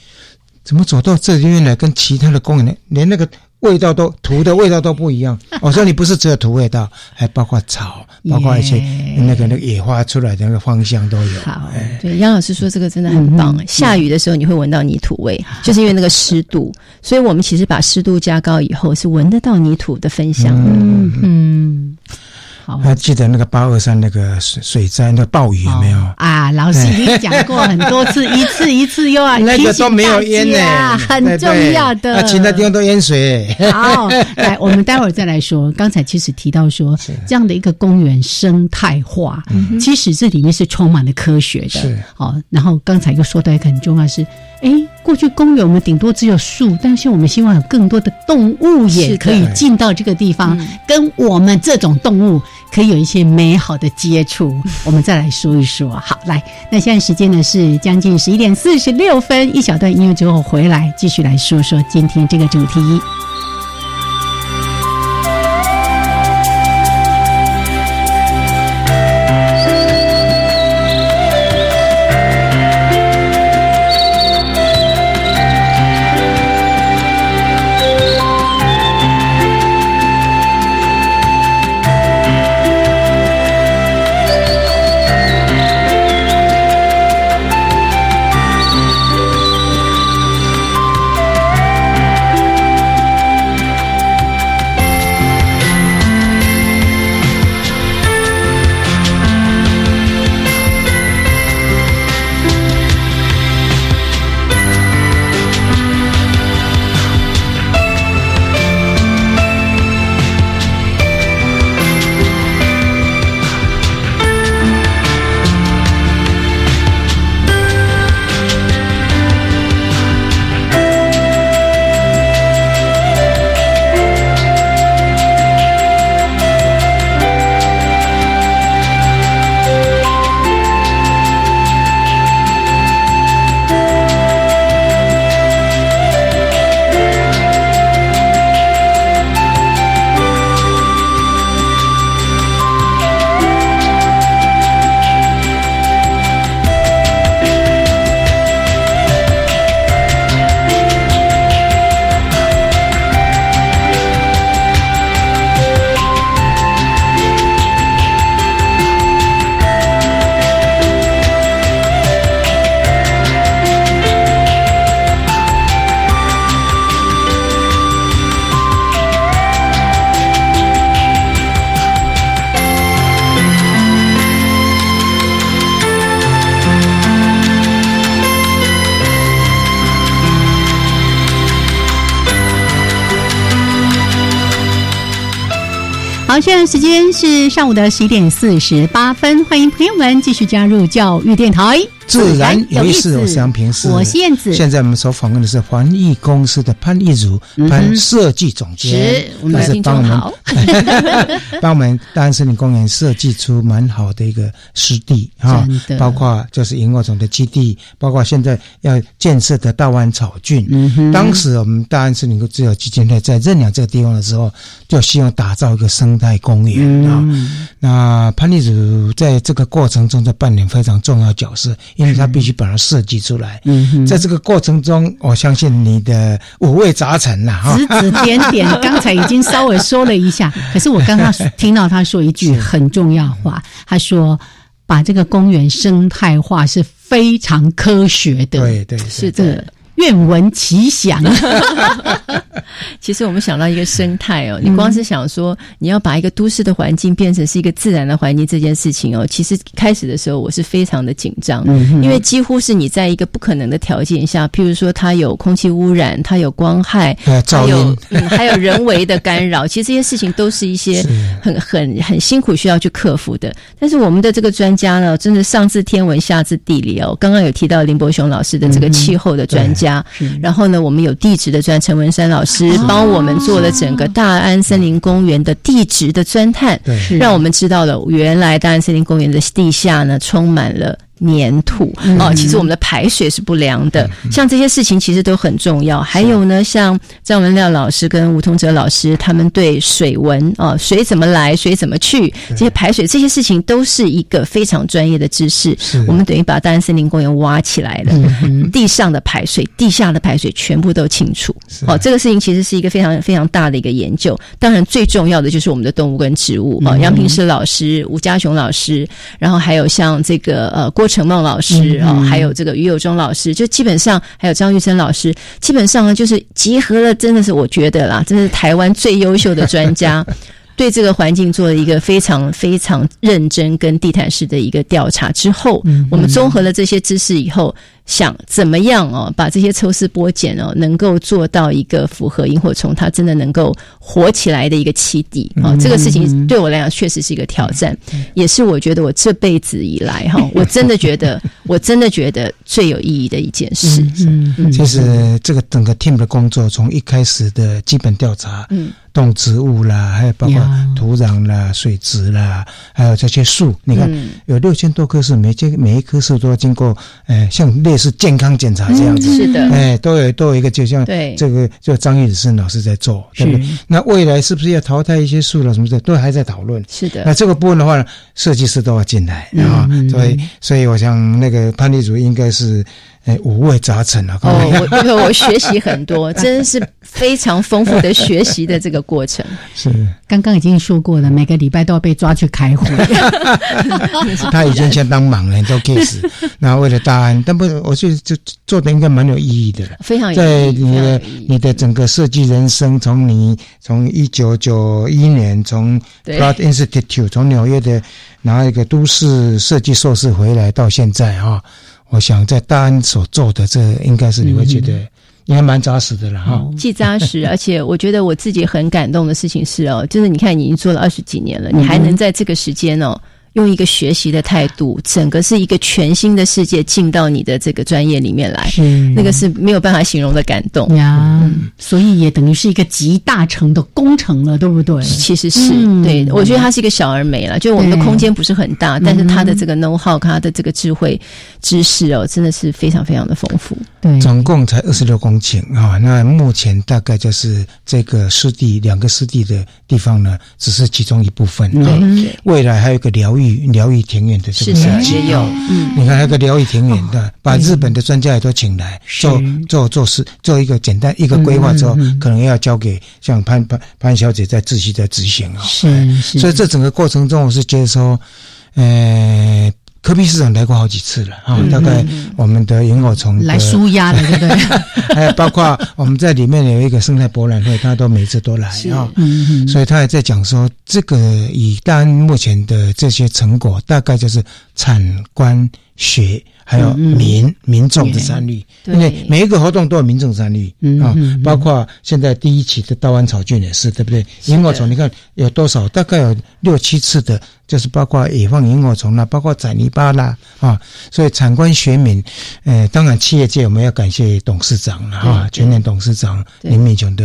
怎么走到这里面来，跟其他的公园连那个。”味道都土的味道都不一样。[laughs] 我说你不是只有土味道，还包括草，[laughs] 包括一些那个那个野花出来的那个芳香都有。好，对杨老师说这个真的很棒。下雨的时候你会闻到泥土味，就是因为那个湿度。所以我们其实把湿度加高以后，是闻得到泥土的芬香。嗯嗯。还记得那个八二三那个水水灾那暴雨有没有啊？老师已经讲过很多次，一次一次又要 [laughs] 那个都没有淹呢，很重要的。其他地方都淹水。好，[laughs] 来，我们待会儿再来说。刚才其实提到说，这样的一个公园生态化，其实这里面是充满了科学的。是好，然后刚才又说到一个很重要是。哎，过去公园我们顶多只有树，但是我们希望有更多的动物也可以进到这个地方，跟我们这种动物可以有一些美好的接触。我们再来说一说，好，来，那现在时间呢是将近十一点四十六分，一小段音乐之后回来继续来说说今天这个主题。好现在时间是上午的十一点四十八分，欢迎朋友们继续加入教育电台。自然有意思，我是杨平，我是燕子。现在我们所访问的是环艺公司的潘艺如潘设计总监，是，我们帮我们大安森林公园设计出蛮好的一个湿地啊，包括就是萤火虫的基地，包括现在要建设的大湾草郡。当时我们大安森林自由基金会在认养这个地方的时候，就希望打造一个生态公园啊。那潘艺如在这个过程中在扮演非常重要角色。因为他必须把它设计出来，嗯在这个过程中，我相信你的五味杂陈了哈，指指点点。[laughs] 刚才已经稍微说了一下，可是我刚刚听到他说一句 [laughs] 很重要话，他说把这个公园生态化是非常科学的，对对，是的。愿闻其详。[laughs] 其实我们想到一个生态哦，你光是想说你要把一个都市的环境变成是一个自然的环境这件事情哦，其实开始的时候我是非常的紧张，因为几乎是你在一个不可能的条件下，譬如说它有空气污染，它有光害，还有嗯，还有人为的干扰，其实这些事情都是一些很很很辛苦需要去克服的。但是我们的这个专家呢，真的上至天文下至地理哦，刚刚有提到林伯雄老师的这个气候的专家，然后呢，我们有地质的专陈文山老师。帮我们做了整个大安森林公园的地质的钻探，让我们知道了原来大安森林公园的地下呢充满了。粘土。哦，其实我们的排水是不良的，像这些事情其实都很重要。还有呢，像张文亮老师跟吴同哲老师，他们对水文啊，水怎么来，水怎么去，这些排水这些事情都是一个非常专业的知识。我们等于把大安森林公园挖起来了，地上的排水、地下的排水全部都清楚。哦，这个事情其实是一个非常非常大的一个研究。当然，最重要的就是我们的动物跟植物。啊，杨平石老师、吴家雄老师，然后还有像这个呃郭。陈梦老师啊，还有这个于友忠老师，就基本上还有张玉珍老师，基本上呢就是集合了，真的是我觉得啦，真是台湾最优秀的专家，[laughs] 对这个环境做了一个非常非常认真跟地毯式的一个调查之后，我们综合了这些知识以后。想怎么样哦，把这些抽丝剥茧哦，能够做到一个符合萤火虫它真的能够活起来的一个基地啊！这个事情对我来讲确实是一个挑战，也是我觉得我这辈子以来哈，[laughs] 我真的觉得我真的觉得最有意义的一件事。嗯，其实这个整个 team 的工作从一开始的基本调查，嗯，动植物啦，还有包括土壤啦、水质啦，还有这些树，你看有六千多棵树，每这每一棵树都要经过，呃，像类是健康检查这样子，是的，哎，都有都有一个，就像这个，就张玉生老师在做，对不对？那未来是不是要淘汰一些树了什么的，都还在讨论。是的，那这个部分的话，设计师都要进来啊，所以，所以我想那个潘立祖应该是。哎，五味杂陈啊！哦，我我学习很多，[laughs] 真的是非常丰富的学习的这个过程。[laughs] 是，刚刚已经说过了，每个礼拜都要被抓去开会。[laughs] 他已经相当忙了，都 case。那为了大案，但不，我觉得就做的应该蛮有意义的了。非常在你的你的整个设计人生，从你从一九九一年从 Pratt Institute 从纽约的拿一个都市设计硕士回来到现在啊。我想在大安所做的，这应该是你会觉得应该蛮扎实的了哈。既扎实，[laughs] 而且我觉得我自己很感动的事情是哦，就是你看你已经做了二十几年了，你还能在这个时间哦。用一个学习的态度，整个是一个全新的世界进到你的这个专业里面来，那个是没有办法形容的感动呀。所以也等于是一个集大成的工程了，对不对？其实是对，我觉得它是一个小而美了。就我们的空间不是很大，但是它的这个 know how，它的这个智慧知识哦，真的是非常非常的丰富。对，总共才二十六公顷啊。那目前大概就是这个湿地两个湿地的地方呢，只是其中一部分。对，未来还有一个疗。疗愈庭院的这个设计，嗯，你看那个疗愈庭院的，把日本的专家也都请来做做做事，做一个简单一个规划之后，可能要交给像潘潘潘小姐在自己在执行啊。是，所以这整个过程中，我是觉得说，呃。科比市长来过好几次了啊，大概我们的萤火虫来舒压的，对不对？[laughs] 还有包括我们在里面有一个生态博览会，他都每次都来啊，所以他也在讲说，这个以大安目前的这些成果，大概就是产官学。还有民民众的参与，因为每一个活动都有民众参与啊，包括现在第一期的稻湾草菌也是，对不对？萤火虫你看有多少？大概有六七次的，就是包括野放萤火虫啦，包括宰泥巴啦啊。所以产官学民，呃，当然企业界我们要感谢董事长了哈，全年董事长林敏雄的，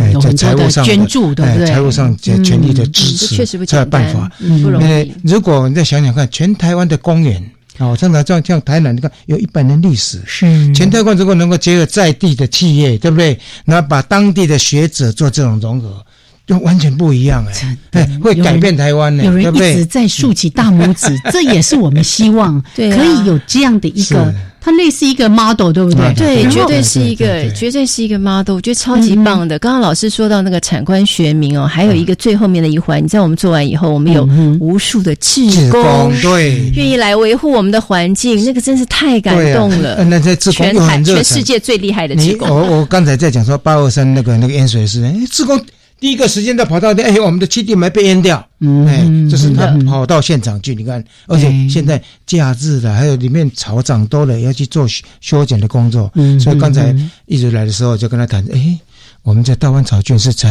呃，在财务上捐助，对不对？财务上全力的支持，确实不有办法，不容易。如果你再想想看，全台湾的公园。哦，像这样像台南，你看有一百年历史，是全台湾如果能够结合在地的企业，对不对？那把当地的学者做这种融合。就完全不一样哎，对会改变台湾呢。有人一直在竖起大拇指，这也是我们希望 [laughs] 可以有这样的一个。它类似一个 model，对不对？对，绝对是一个，绝对是一个 model。我觉得超级棒的。刚刚老师说到那个产官学名哦，还有一个最后面的一环，你知道我们做完以后，我们有无数的志工，对，愿意来维护我们的环境，那个真是太感动了。那在志工全全世界最厉害的志工。我我刚才在讲说八二三那个那个淹水是，哎，志工。第一个时间都跑到哎，我们的基地没被淹掉，嗯哎，就是他跑到现场去，你看，而且现在假日了，还有里面草长多了，要去做修剪的工作，嗯所以刚才一直来的时候就跟他谈，哎，我们在大湾草郡是才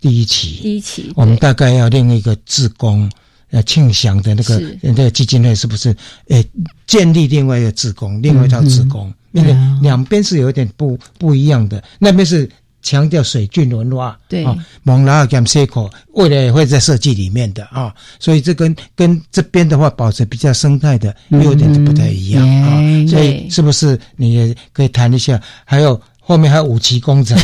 第一期，第一期，我们大概要另一个自工，呃，庆祥的那个那个基金会是不是，哎，建立另外一个自工，另外一套自工，因为两边是有点不不一样的，那边是。强调水郡文化，对啊，蒙拉尔 c i 口未来也会在设计里面的啊，所以这跟跟这边的话保持比较生态的有点不太一样啊，所以是不是你也可以谈一下？还有。后面还有五级工程。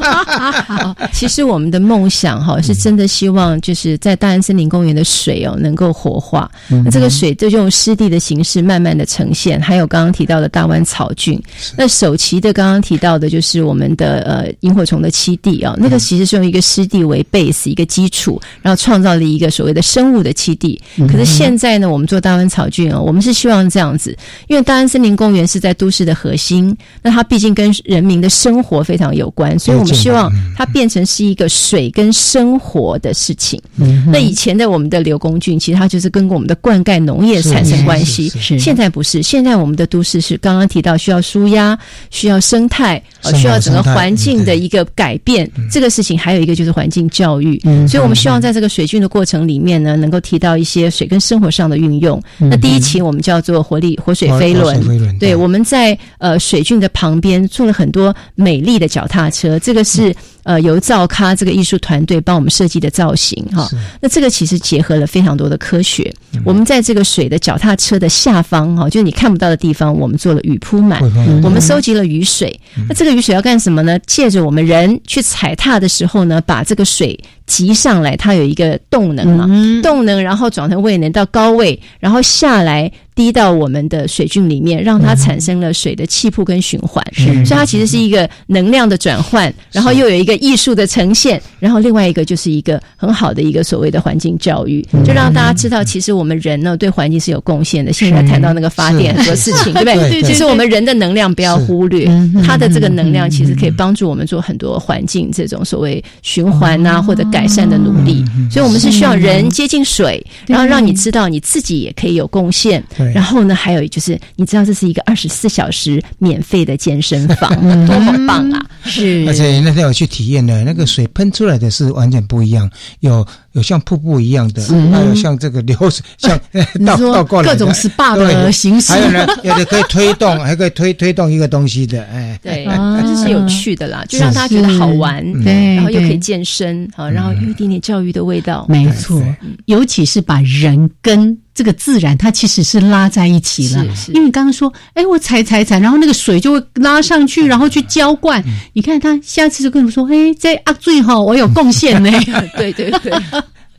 [laughs] 其实我们的梦想哈，是真的希望就是在大安森林公园的水哦，能够活化。那这个水就用湿地的形式慢慢的呈现。还有刚刚提到的大湾草菌，那首期的刚刚提到的就是我们的呃萤火虫的栖地啊，那个其实是用一个湿地为 base 一个基础，然后创造了一个所谓的生物的栖地。可是现在呢，我们做大湾草菌哦，我们是希望这样子，因为大安森林公园是在都市的核心，那它毕竟跟人。人民的生活非常有关，所以我们希望它变成是一个水跟生活的事情。那以前的我们的流工菌，其实它就是跟我们的灌溉农业产生关系。现在不是，现在我们的都市是刚刚提到需要舒压，需要生态，呃需要整个环境的一个改变。这个事情还有一个就是环境教育，所以我们希望在这个水菌的过程里面呢，能够提到一些水跟生活上的运用。那第一期我们叫做活力活水飞轮，对，我们在呃水菌的旁边做了很。很多美丽的脚踏车，这个是呃由造咖这个艺术团队帮我们设计的造型哈。那这个其实结合了非常多的科学。我们在这个水的脚踏车的下方哈，就是你看不到的地方，我们做了雨铺满，我们收集了雨水。那这个雨水要干什么呢？借着我们人去踩踏的时候呢，把这个水集上来，它有一个动能嘛，动能然后转成位能到高位，然后下来。滴到我们的水菌里面，让它产生了水的气泡跟循环，所以它其实是一个能量的转换，然后又有一个艺术的呈现，然后另外一个就是一个很好的一个所谓的环境教育，就让大家知道，其实我们人呢对环境是有贡献的。现在谈到那个发电很多事情，对不对？其实我们人的能量不要忽略，它的这个能量其实可以帮助我们做很多环境这种所谓循环啊或者改善的努力。所以我们是需要人接近水，然后让你知道你自己也可以有贡献。然后呢，还有就是，你知道这是一个二十四小时免费的健身房，多么棒啊！是，而且那天我去体体验的，那个水喷出来的是完全不一样，有。有像瀑布一样的，还有像这个流水，[laughs] 像 [laughs] 倒倒过来各种 SPA 的形式。还有呢，有的可以推动，[laughs] 还可以推推动一个东西的，哎，对，这是有趣的啦，就让大家觉得好玩，对，然后又可以健身，好，然后有一点点教育的味道。没错，尤其是把人跟这个自然，它其实是拉在一起了。因为你刚刚说，哎，我踩踩踩，然后那个水就会拉上去，然后去浇灌。你看他下次就跟我说，哎，在阿最哈，我有贡献呢。对对对。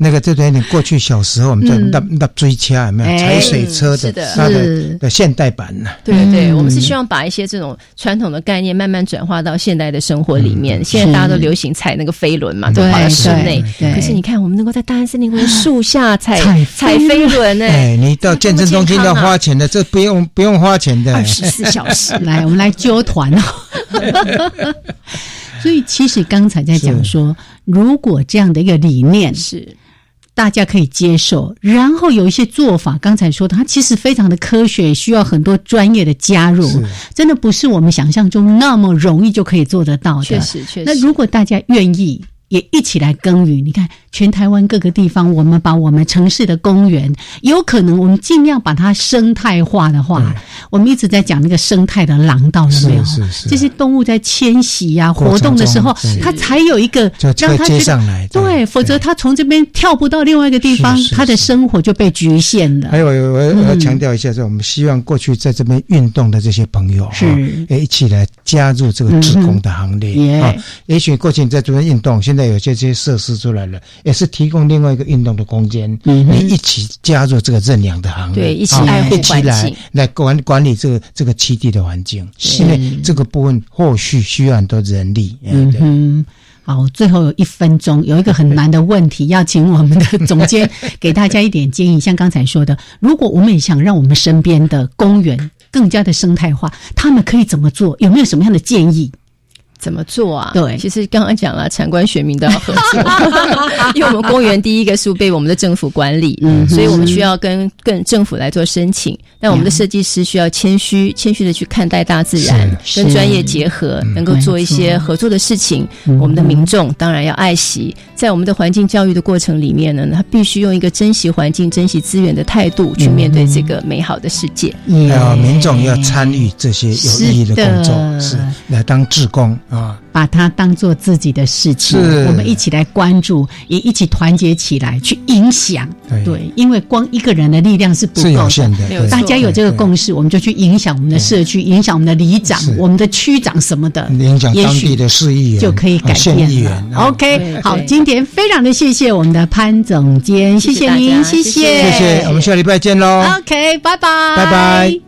那个，这有点过去小时候我们在那那追车有没有？踩水车的，它的的现代版呢？对对，我们是希望把一些这种传统的概念慢慢转化到现代的生活里面。现在大家都流行踩那个飞轮嘛，都跑在室内。可是你看，我们能够在大安森林公园树下踩 [laughs] 踩飞轮，哎，你到健身中心要花钱的，这不用不用花钱的，[laughs] 二十四小时。来，我们来揪团哦。[laughs] 所以，其实刚才在讲说，如果这样的一个理念是。大家可以接受，然后有一些做法，刚才说它其实非常的科学，需要很多专业的加入，真的不是我们想象中那么容易就可以做得到的。确实，确实。那如果大家愿意，也一起来耕耘，你看。全台湾各个地方，我们把我们城市的公园，有可能我们尽量把它生态化的话，我们一直在讲那个生态的廊道，有没有？这些动物在迁徙呀、活动的时候，它才有一个让它接上来。对，否则它从这边跳不到另外一个地方，它的生活就被局限了。还有，我要强调一下，是我们希望过去在这边运动的这些朋友，是一起来加入这个职工的行列啊。也许过去你在这边运动，现在。在有些这些设施出来了，也是提供另外一个运动的空间，你一起加入这个认养的行列，对，一起爱护环境，来管管理这个这个基地的环境，因为这个部分后续需要很多人力。嗯哼。好，最后有一分钟，有一个很难的问题，要请我们的总监给大家一点建议。像刚才说的，[laughs] 如果我们也想让我们身边的公园更加的生态化，他们可以怎么做？有没有什么样的建议？怎么做啊？对，其实刚刚讲了，产官学民都要合作，[laughs] 因为我们公园第一个是被我们的政府管理，嗯，所以我们需要跟跟政府来做申请。但我们的设计师需要谦虚，谦虚的去看待大自然，跟专业结合，能够做一些合作的事情。我们的民众当然要爱惜，在我们的环境教育的过程里面呢，他必须用一个珍惜环境、珍惜资源的态度去面对这个美好的世界。还有民众要参与这些有意义的工作，是来当志工。啊，把它当做自己的事情，我们一起来关注，也一起团结起来去影响。对，因为光一个人的力量是不够的，大家有这个共识，我们就去影响我们的社区，影响我们的里长、我们的区长什么的，影响当地的市议员就可以改变。OK，好，今天非常的谢谢我们的潘总监，谢谢您，谢谢，谢谢，我们下礼拜见喽。OK，拜拜，拜拜。